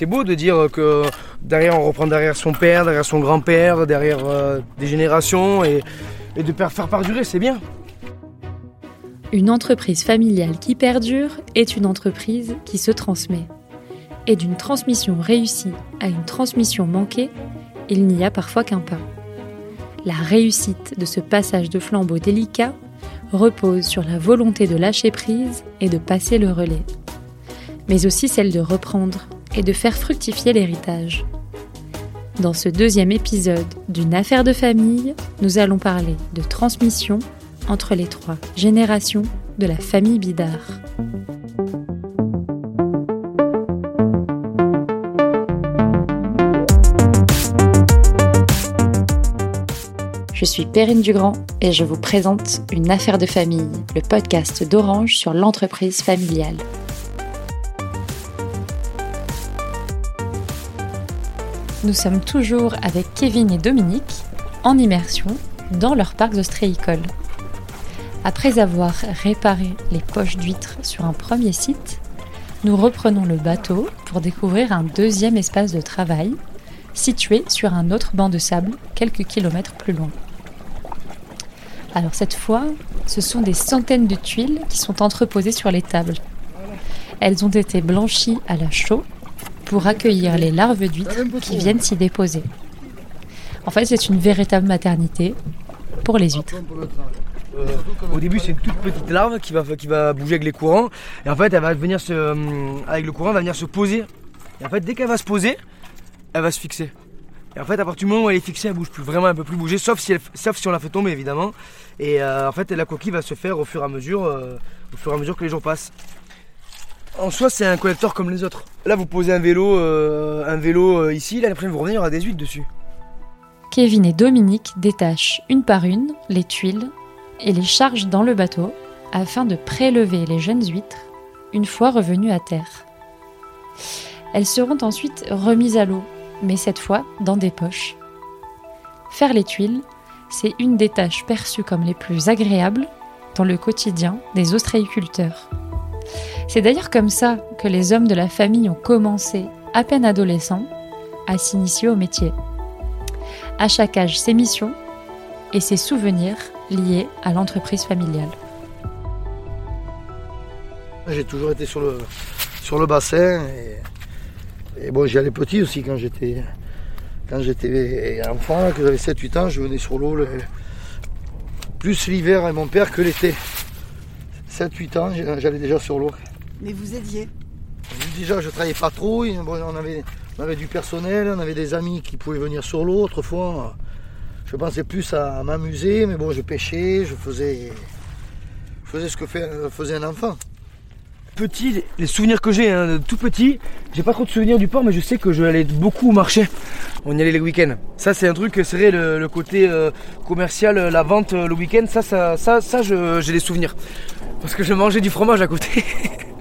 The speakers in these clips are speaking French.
c'est beau de dire que derrière on reprend derrière son père, derrière son grand-père, derrière euh, des générations et, et de faire perdurer, c'est bien. Une entreprise familiale qui perdure est une entreprise qui se transmet. Et d'une transmission réussie à une transmission manquée, il n'y a parfois qu'un pas. La réussite de ce passage de flambeau délicat repose sur la volonté de lâcher prise et de passer le relais, mais aussi celle de reprendre et de faire fructifier l'héritage. Dans ce deuxième épisode d'une affaire de famille, nous allons parler de transmission entre les trois générations de la famille Bidard. Je suis Perrine Dugrand et je vous présente Une affaire de famille, le podcast d'Orange sur l'entreprise familiale. Nous sommes toujours avec Kevin et Dominique en immersion dans leur parc ostréicole. Après avoir réparé les poches d'huîtres sur un premier site, nous reprenons le bateau pour découvrir un deuxième espace de travail situé sur un autre banc de sable quelques kilomètres plus loin. Alors cette fois, ce sont des centaines de tuiles qui sont entreposées sur les tables. Elles ont été blanchies à la chaux pour accueillir les larves d'huîtres qui viennent s'y déposer. En fait, c'est une véritable maternité pour les huîtres. Euh, au début, c'est une toute petite larve qui va, qui bouger avec les courants. Et en fait, elle va venir se, euh, avec le courant, elle va venir se poser. Et en fait, dès qu'elle va se poser, elle va se fixer. Et en fait, à partir du moment où elle est fixée, elle bouge plus vraiment, elle peut plus bouger, sauf si, sauf si on la fait tomber évidemment. Et euh, en fait, la coquille va se faire au fur et à mesure, au fur et à mesure que les jours passent. En soi, c'est un collecteur comme les autres. Là, vous posez un vélo, un vélo ici, là, après vous revenez, il y aura des huîtres dessus. Kevin et Dominique détachent une par une les tuiles et les chargent dans le bateau afin de prélever les jeunes huîtres une fois revenues à terre. Elles seront ensuite remises à l'eau, mais cette fois dans des poches. Faire les tuiles, c'est une des tâches perçues comme les plus agréables dans le quotidien des ostréiculteurs. C'est d'ailleurs comme ça que les hommes de la famille ont commencé, à peine adolescents, à s'initier au métier. À chaque âge, ses missions et ses souvenirs liés à l'entreprise familiale. J'ai toujours été sur le, sur le bassin et, bon, j'y allais petit aussi quand j'étais quand j'étais enfant, que j'avais 7-8 ans, je venais sur l'eau plus l'hiver avec mon père que l'été. 7-8 ans, j'allais déjà sur l'eau. Mais vous aidiez Déjà, je travaillais pas trop. on, avait, on avait du personnel, on avait des amis qui pouvaient venir sur l'eau. Autrefois, je pensais plus à m'amuser, mais bon, je pêchais, je faisais, je faisais ce que faisait un enfant. Petit, les souvenirs que j'ai, hein, tout petit, j'ai pas trop de souvenirs du port, mais je sais que je allais beaucoup marcher. On y allait les week-ends. Ça, c'est un truc, c'est le, le, côté euh, commercial, la vente le week-end. Ça, ça, ça, ça j'ai des souvenirs. Parce que je mangeais du fromage à côté.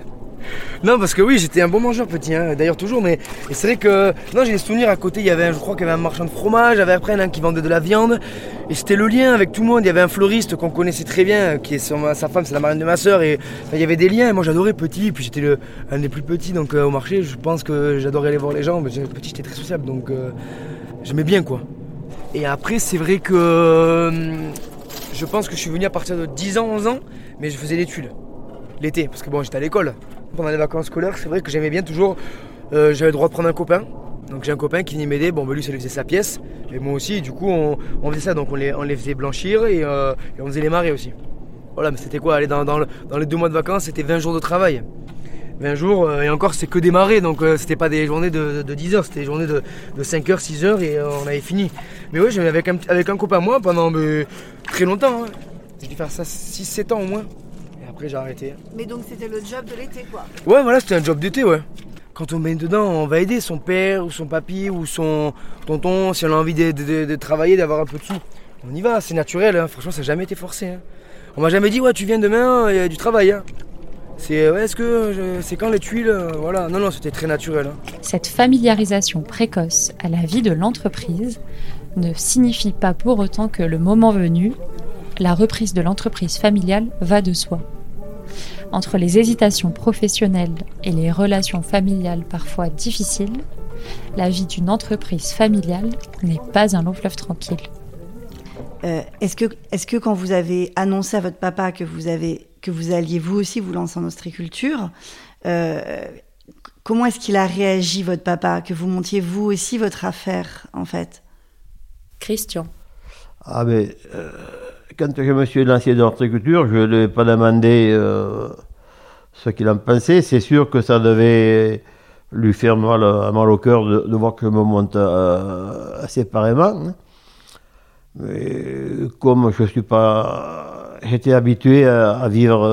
Non, parce que oui, j'étais un bon mangeur petit, hein, d'ailleurs toujours, mais c'est vrai que non, j'ai des souvenirs à côté. Il y avait, je crois qu'il y avait un marchand de fromage, il y avait après un qui vendait de la viande, et c'était le lien avec tout le monde. Il y avait un fleuriste qu'on connaissait très bien, qui est sa femme, c'est la marraine de ma soeur, et il y avait des liens. Et moi, j'adorais petit, puis j'étais un des plus petits, donc euh, au marché, je pense que j'adorais aller voir les gens. Mais petit, j'étais très sociable, donc euh, j'aimais bien quoi. Et après, c'est vrai que je pense que je suis venu à partir de 10 ans, 11 ans, mais je faisais l'étude l'été, parce que bon, j'étais à l'école pendant les vacances scolaires, c'est vrai que j'aimais bien toujours. Euh, j'avais le droit de prendre un copain. Donc j'ai un copain qui venait m'aider. Bon, ben lui, ça lui faisait sa pièce. Et moi aussi, du coup, on, faisait ça. Donc on les, faisait blanchir euh, et, on faisait les marées aussi. Voilà, mais c'était quoi? Aller dans, les deux mois de vacances, c'était 20 jours de travail. 20 jours, euh, et encore, c'est que des marées. Donc c'était pas des journées de, 10 heures, c'était des journées de, 5 heures, 6 heures et on avait fini. Mais oui, j'avais avec un, avec un copain, moi, pendant très longtemps. Hein. Dû faire ça 6-7 ans au moins j'ai arrêté. Mais donc c'était le job de l'été quoi Ouais, voilà, c'était un job d'été, ouais. Quand on met dedans, on va aider son père ou son papy ou son tonton si on a envie de, travailler, d'avoir un peu de sous. On y va, c'est naturel, hein. franchement, ça n'a jamais été forcé. Hein. On m'a jamais dit, ouais, tu viens demain, il y a du travail. Hein. C'est ouais, est-ce que c'est quand les tuiles euh, Voilà, non, non, c'était très naturel. Cette familiarisation précoce à la vie de l'entreprise ne signifie pas pour autant que le moment venu, la reprise de l'entreprise familiale va de soi. Entre les hésitations professionnelles et les relations familiales parfois difficiles, la vie d'une entreprise familiale n'est pas un long fleuve tranquille. Euh, est-ce que, est que quand vous avez annoncé à votre papa que vous, avez, que vous alliez vous aussi vous lancer en ostréiculture, euh, comment est-ce qu'il a réagi, votre papa, que vous montiez vous aussi votre affaire, en fait? Christian. Ah, mais euh, quand je me suis lancé dans l'horticulture, je ne lui ai pas demandé ce qu'il en pensait. C'est sûr que ça devait lui faire mal, mal au cœur de, voir que je me monte séparément. Hein. Mais comme je suis pas, j'étais habitué à, vivre,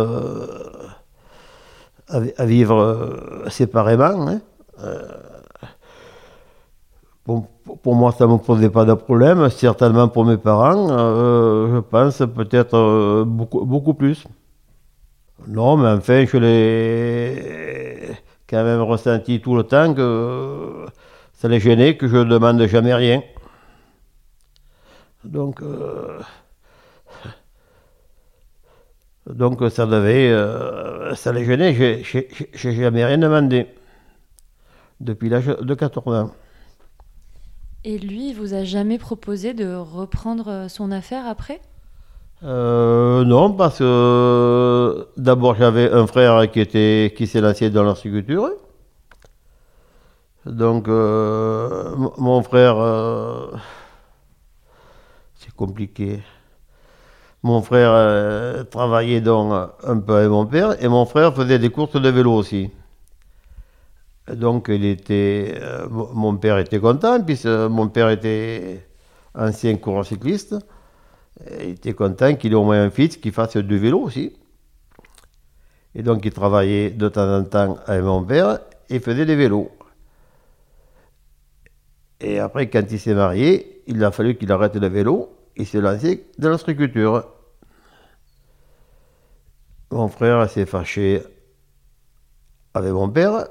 euh, à, vivre euh, séparément. Hein. Euh, pour, moi, ça ne me posait pas de problème. Certainement pour mes parents, je pense peut-être beaucoup, beaucoup plus. Non, mais enfin, je l'ai quand même ressenti tout le temps que ça les gênait, que je ne demande jamais rien. Donc, euh, donc ça devait, euh, ça les gênait. J'ai jamais rien demandé depuis l'âge de 14 ans. Et lui, il vous a jamais proposé de reprendre son affaire après? Euh, Non, parce que d'abord j'avais un frère qui était qui s'est lancé dans l'horticulture. Donc mon frère compliqué. Mon frère euh, travaillait donc un peu avec mon père et mon frère faisait des courses de vélo aussi. Donc il était, euh, mon père était content puisque mon père était ancien coureur cycliste. Il était content qu'il ait au moins un fils qui fasse du vélo aussi. Et donc il travaillait de temps en temps avec mon père et faisait des vélos. Et après, quand il s'est marié, il a fallu qu'il arrête le vélo il s'est lancé dans l'agriculture. Mon frère s'est fâché avec mon père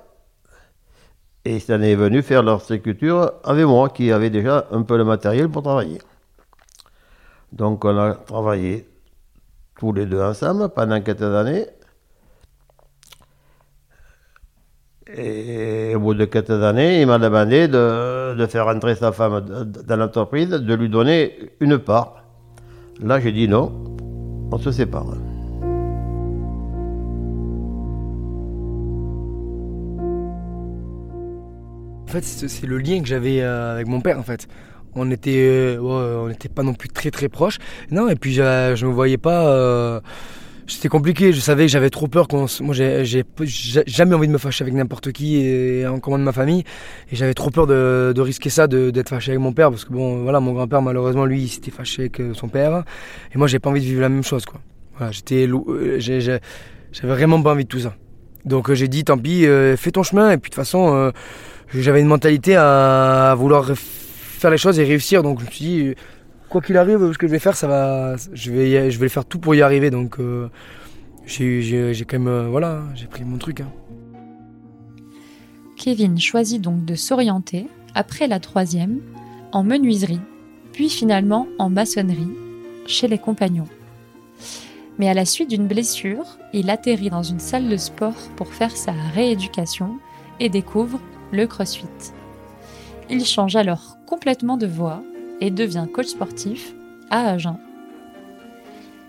et il s'en est venu faire l'horticulture avec moi qui avait déjà un peu le matériel pour travailler. Donc on a travaillé tous les deux ensemble pendant quelques années. Et au bout de quelques années, il m'a demandé de, faire entrer sa femme dans l'entreprise, de lui donner une part. Là, j'ai dit non, on se sépare. C'est le lien que j'avais euh, avec mon père, en fait. On était, euh, on n'était pas non plus très très proches. Non, et puis je, je me voyais pas. Euh, c'était compliqué. Je savais que j'avais trop peur. Qu'on, moi, j'ai, jamais envie de me fâcher avec n'importe qui, et encore de ma famille. Et j'avais trop peur de, risquer ça, d'être fâché avec mon père, parce que bon, voilà, mon grand-père, malheureusement, lui, il s'était fâché avec euh, son père. Et moi, j'ai pas envie de vivre la même chose, quoi. Voilà, j'étais, euh, j'avais vraiment pas envie de tout ça. Donc, euh, j'ai dit, tant pis, fais ton chemin. Et puis, de toute façon, j'avais une mentalité à, vouloir faire les choses et réussir. Donc, je me suis dit, quoi qu'il arrive, ce que je vais faire, ça va, je vais, je vais faire tout pour y arriver. Donc, euh, j'ai quand même, euh, voilà, j'ai pris mon truc. Hein. Kevin choisit donc de s'orienter, après la troisième, en menuiserie, puis finalement en maçonnerie, chez les compagnons. Mais à la suite d'une blessure, il atterrit dans une salle de sport pour faire sa rééducation et découvre le crossfit. Il change alors complètement de voie et devient coach sportif à Agen.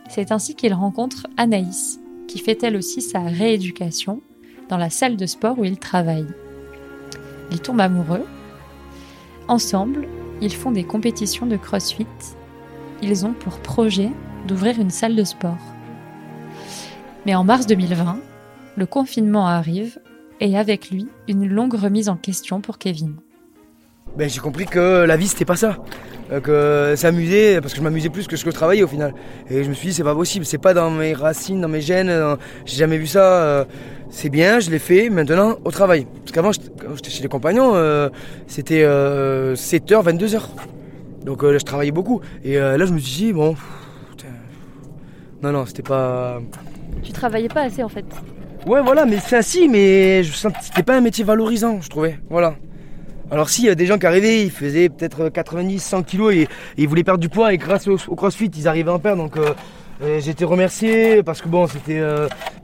C'est ainsi qu'il rencontre Anaïs, qui fait elle aussi sa rééducation dans la salle de sport où il travaille. Ils tombent amoureux. Ensemble, ils font des compétitions de crossfit. Ils ont pour projet d'ouvrir une salle de sport. Mais en mars 2020, le confinement arrive et avec lui une longue remise en question pour Kevin. Ben, j'ai compris que la vie c'était pas ça. Euh, que s'amuser, parce que je m'amusais plus que ce que je travaillais au final. Et je me suis dit, c'est pas possible, c'est pas dans mes racines, dans mes gènes, j'ai jamais vu ça. Euh, c'est bien, je l'ai fait, maintenant au travail. Parce qu'avant, quand j'étais chez les compagnons, euh, c'était 7h, 22h. Donc là, je travaillais beaucoup. Et là, je me suis dit, bon, non, non, c'était pas. Tu travaillais pas assez en fait. Ouais, voilà, mais c'est ainsi, mais je c'était pas un métier valorisant, je trouvais. Voilà. Alors s'il y a des gens qui arrivaient, ils faisaient peut-être 90, 100 kilos et, ils voulaient perdre du poids et grâce au, crossfit, ils arrivaient en perdre. Donc euh, J'ai été remercié parce que bon, c'était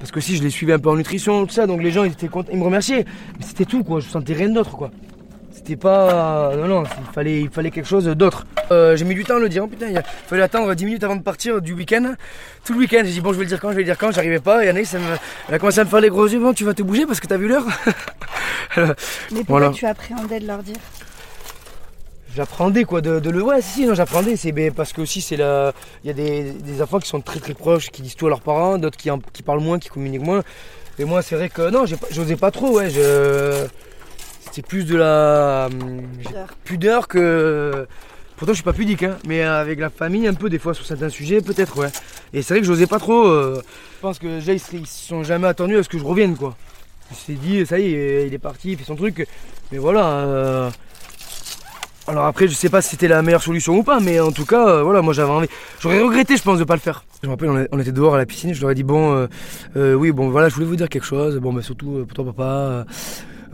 parce que si je les suivais un peu en nutrition, tout ça, donc les gens ils étaient contents, ils me remerciaient, mais c'était tout quoi. Je sentais rien d'autre quoi. C'était pas. Non, non, il fallait, il fallait quelque chose d'autre. Euh, j'ai mis du temps à le dire, putain, il fallait attendre 10 minutes avant de partir du week-end. Tout le week-end, j'ai dit, bon, je vais le dire quand, je vais le dire quand, j'arrivais pas. Et Anaïs, elle, a commencé à me faire les gros yeux, bon, tu vas te bouger parce que t'as vu l'heure. Mais pourquoi tu appréhendais de leur dire? J'apprenais quoi de, le ouais si, non j'apprenais c'est parce que aussi c'est la il y a des, enfants qui sont très très proches qui disent tout à leurs parents d'autres qui, qui parlent moins qui communiquent moins et moi c'est vrai que non j'osais pas trop ouais je c'est plus de la pudeur. que. Pourtant, je suis pas pudique, hein, mais avec la famille, un peu, des fois, sur certains sujets, peut-être, ouais. Et c'est vrai que j'osais pas trop. Euh, je pense que déjà, ils, se sont jamais attendus à ce que je revienne, quoi. Je s'est dit, ça y est, il est parti, il fait son truc. Mais voilà. Euh, alors après, je sais pas si c'était la meilleure solution ou pas, mais en tout cas, euh, voilà, moi j'avais envie. J'aurais regretté, je pense, de pas le faire. Je me rappelle, on était dehors à la piscine, je leur ai dit, bon, oui, bon, voilà, je voulais vous dire quelque chose. Bon, mais surtout pour toi, papa.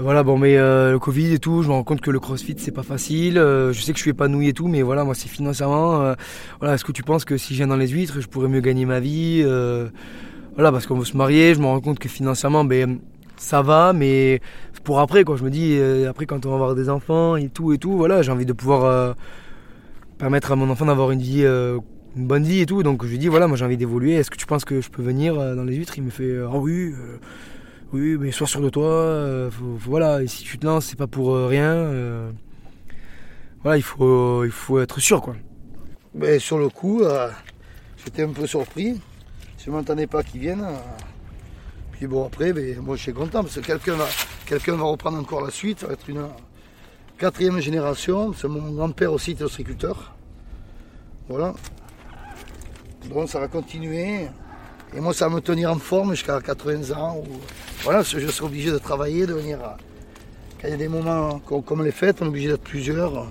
Voilà, bon, mais euh, le Covid et tout, je me rends compte que le CrossFit c'est pas facile. Euh, je sais que je suis épanoui et tout, mais voilà, moi c'est financièrement. Euh, voilà, est-ce que tu penses que si je viens dans les huîtres, je pourrais mieux gagner ma vie Voilà, parce qu'on veut se marier, je me rends compte que financièrement, ben ça va, mais pour après, quoi. Je me dis, après quand on va avoir des enfants et tout et tout, voilà, j'ai envie de pouvoir permettre à mon enfant d'avoir une vie une bonne vie et tout. Donc je lui dis voilà, moi j'ai envie d'évoluer. Est-ce que tu penses que je peux venir dans les huîtres? Il me fait ah oui, oui, mais sois sûr de toi. Euh, voilà, et si tu te lances, c'est pas pour euh, rien. Euh, voilà, il faut, il faut être sûr, quoi. Mais sur le coup, j'étais un peu surpris. Je ne m'entendais pas qu'ils viennent. puis bon, après, ben, moi je suis content parce que quelqu'un va, va reprendre encore la suite. Ça va être une quatrième génération. C'est mon grand-père aussi était ostréiculteur. Voilà. Donc ça va continuer. Et moi, ça va me tenir en forme jusqu'à 80 ans. Voilà, je serai obligé de travailler, de venir. Quand il y a des moments comme les fêtes, on est obligé d'être plusieurs.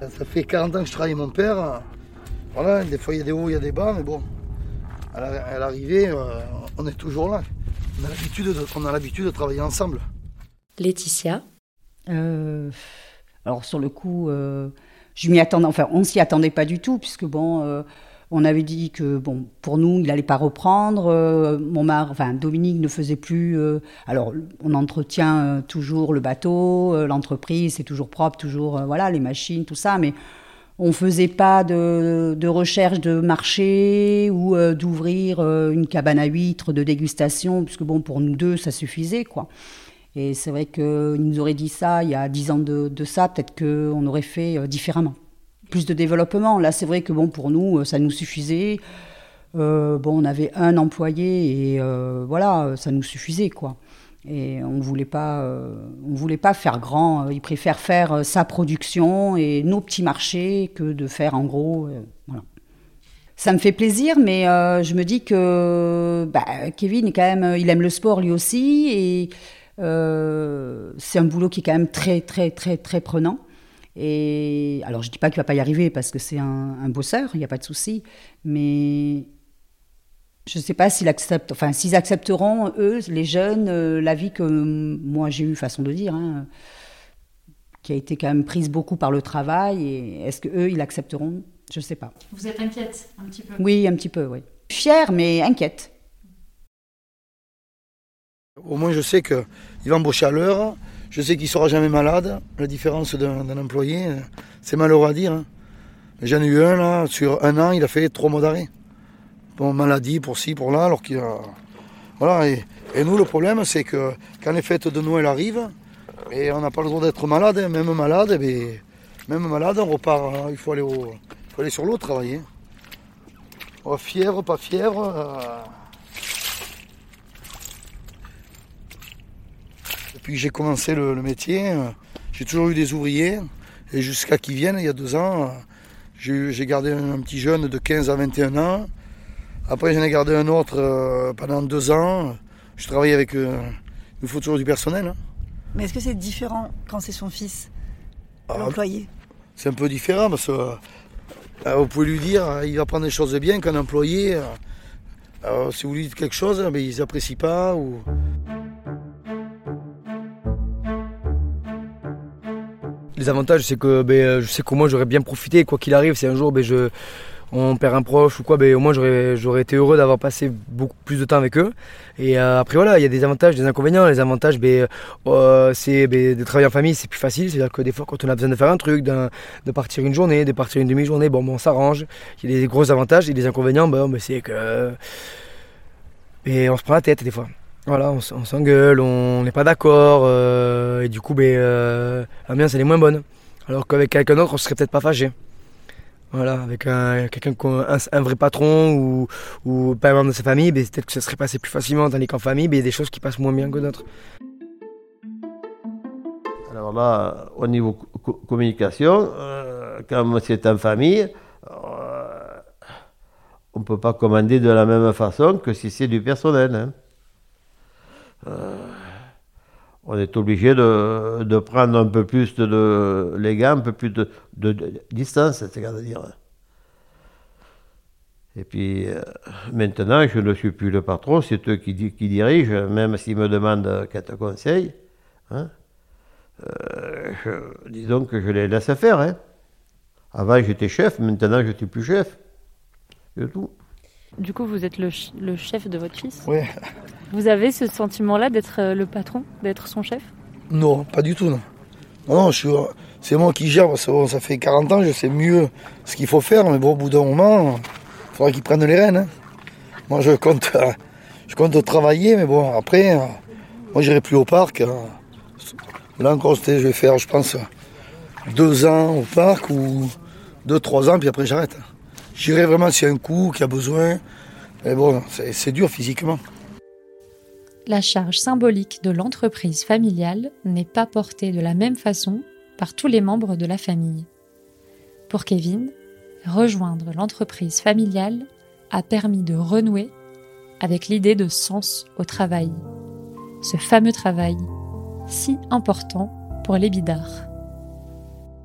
Ça fait 40 ans que je travaille mon père. Voilà, des fois il y a des hauts, il y a des bas, mais bon, à l'arrivée, euh, on est toujours là. On a l'habitude de, travailler ensemble. Laetitia euh, Alors sur le coup, euh, je m'y attendais, enfin on s'y attendait pas du tout, puisque bon on avait dit que bon, pour nous, il n'allait pas reprendre. Euh, enfin Dominique ne faisait plus. Euh, alors, on entretient euh, toujours le bateau, l'entreprise, c'est toujours propre, toujours voilà les machines, tout ça, mais on faisait pas de, recherche de marché ou d'ouvrir une cabane à huîtres de dégustation, puisque bon, pour nous deux, ça suffisait quoi. Et c'est vrai qu'il nous aurait dit ça il y a dix ans de ça, peut-être qu'on aurait fait différemment plus de développement. Là, c'est vrai que bon, pour nous, euh, ça nous suffisait. Euh, bon, on avait un employé et euh, voilà, ça nous suffisait quoi. Et on voulait pas, on voulait pas faire grand. Ils préfèrent faire sa production et nos petits marchés que de faire en gros. voilà. Ça me fait plaisir, mais je me dis que bah, Kevin quand même, il aime le sport lui aussi et c'est un boulot qui est quand même très très très très prenant. Et alors, je dis pas qu'il va pas y arriver parce que c'est un, bosseur, il n'y a pas de souci, mais je ne sais pas s'ils acceptent, enfin, s'ils accepteront eux, les jeunes, euh, la vie que moi j'ai eu, façon de dire, hein, qui a été quand même prise beaucoup par le travail. Et est-ce que eux, ils accepteront Je ne sais pas. Vous êtes inquiète un petit peu? Oui, un petit peu, oui. Fière, mais inquiète. Au moins, je sais qu'il va embaucher à l'heure. Je sais qu'il ne sera jamais malade. La différence d'un employé, c'est malheureux à dire. Hein. J'en ai eu un là, sur un an, il a fait trois mois d'arrêt. Pour maladie, pour ci, pour là, alors qu'il a. Voilà. Et, nous, le problème, c'est que quand les fêtes de Noël arrivent, et on n'a pas le droit d'être malade, hein. même malade, et même malade, on repart. Hein. Il faut aller, sur l'eau travailler. fièvre, pas fièvre. Euh, Depuis que j'ai commencé le, métier, euh, j'ai toujours eu des ouvriers. Et jusqu'à qu'ils viennent, il y a deux ans, euh, j'ai gardé un, petit jeune de 15 à 21 ans. Après, j'en ai gardé un autre euh, pendant deux ans. Je travaille avec. il me faut toujours du personnel. Hein. Mais est-ce que c'est différent quand c'est son fils, ah, l'employé? C'est un peu différent parce que vous pouvez lui dire, il va prendre des choses bien qu'un employé. si vous lui dites quelque chose, mais ils n'apprécient pas. Ou... Les avantages, c'est que ben, je sais qu'au moins j'aurais bien profité, quoi qu'il arrive, si un jour ben, on perd un proche ou quoi, ben, au moins j'aurais, été heureux d'avoir passé beaucoup plus de temps avec eux. Et euh, après voilà, il y a des avantages, des inconvénients. Les avantages, euh, c'est de travailler en famille, c'est plus facile. C'est-à-dire que des fois, quand on a besoin de faire un truc, de partir une journée, de partir une demi-journée, bon, bon on s'arrange. Il y a des gros avantages et des inconvénients, c'est que on se prend la tête des fois. Voilà, on, s'engueule, on n'est pas d'accord, euh, et du coup, ben, euh, l'ambiance elle est moins bonne. Alors qu'avec quelqu'un d'autre, on serait peut-être pas fâché. Voilà, avec un, quelqu'un, un, un, vrai patron ou, pas un membre de sa famille, ben, peut-être que ça serait passé plus facilement, tandis qu'en famille, ben, il y a des choses qui passent moins bien que d'autres. Alors là, au niveau communication, euh, quand c'est en famille, on ne peut pas commander de la même façon que si c'est du personnel. Hein. Euh, on est obligé de, prendre un peu plus de, les gars, un peu plus de, distance, c'est-à-dire. Et puis euh, maintenant, je ne suis plus le patron, c'est eux qui, qui dirigent, même s'ils me demandent quelques conseils. Hein. Euh, disons que je les laisse faire. Hein. Avant, j'étais chef, maintenant, je ne suis plus chef. tout. Du coup, vous êtes le, le chef de votre fils? Oui. Vous avez ce sentiment-là d'être euh, le patron, d'être son chef? Non, pas du tout, non. C'est moi qui gère, ça fait 40 ans, je sais mieux ce qu'il faut faire, mais bon, au bout d'un moment, il faudra qu'il prenne les rênes. Hein. Moi, je compte, je compte travailler, mais bon, après, euh, moi, j'irai plus au parc. Là encore, je vais faire, je pense, deux ans au parc ou deux, trois ans, puis après, j'arrête. J'irai vraiment s'il y a un coup, qu'il y a besoin. Mais bon, c'est dur physiquement. La charge symbolique de l'entreprise familiale n'est pas portée de la même façon par tous les membres de la famille. Pour Kevin, rejoindre l'entreprise familiale a permis de renouer avec l'idée de sens au travail. Ce fameux travail, si important pour les bidards.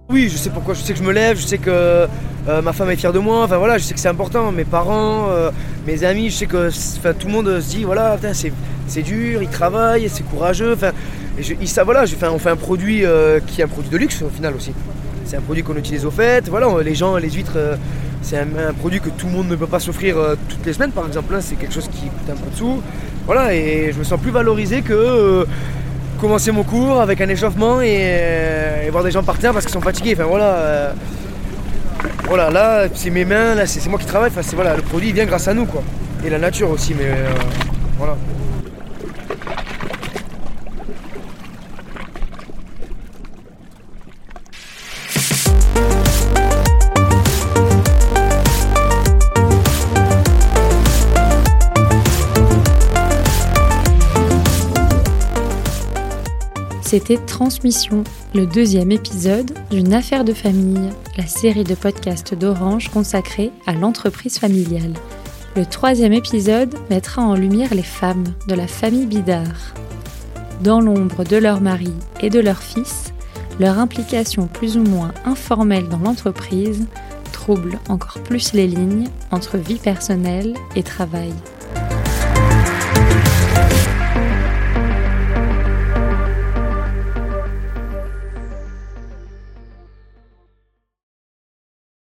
Oui, je sais pourquoi, je sais que je me lève, je sais que euh, ma femme est fière de moi, enfin voilà, je sais que c'est important, mes parents, euh, mes amis, je sais que tout le monde se dit voilà, c'est dur, il travaille, c'est courageux, enfin, ça, voilà, on fait un produit euh, qui est un produit de luxe au final aussi. C'est un produit qu'on utilise au fait, voilà, les gens, les huîtres, c'est un, produit que tout le monde ne peut pas s'offrir toutes les semaines par exemple, hein, c'est quelque chose qui coûte un peu de sous, voilà, et je me sens plus valorisé que commencer mon cours avec un échauffement et, voir des gens partir parce qu'ils sont fatigués. Enfin voilà. Euh, voilà, là c'est mes mains, là c'est moi qui travaille. Enfin, voilà, le produit vient grâce à nous quoi. Et la nature aussi, mais euh, voilà. C'était Transmission, le deuxième épisode d'une affaire de famille, la série de podcasts d'Orange consacrée à l'entreprise familiale. Le troisième épisode mettra en lumière les femmes de la famille Bidard. Dans l'ombre de leur mari et de leur fils, leur implication plus ou moins informelle dans l'entreprise trouble encore plus les lignes entre vie personnelle et travail.